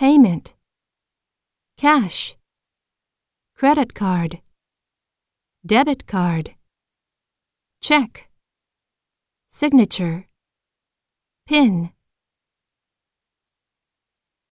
payment, cash, credit card, debit card, check, signature, pin,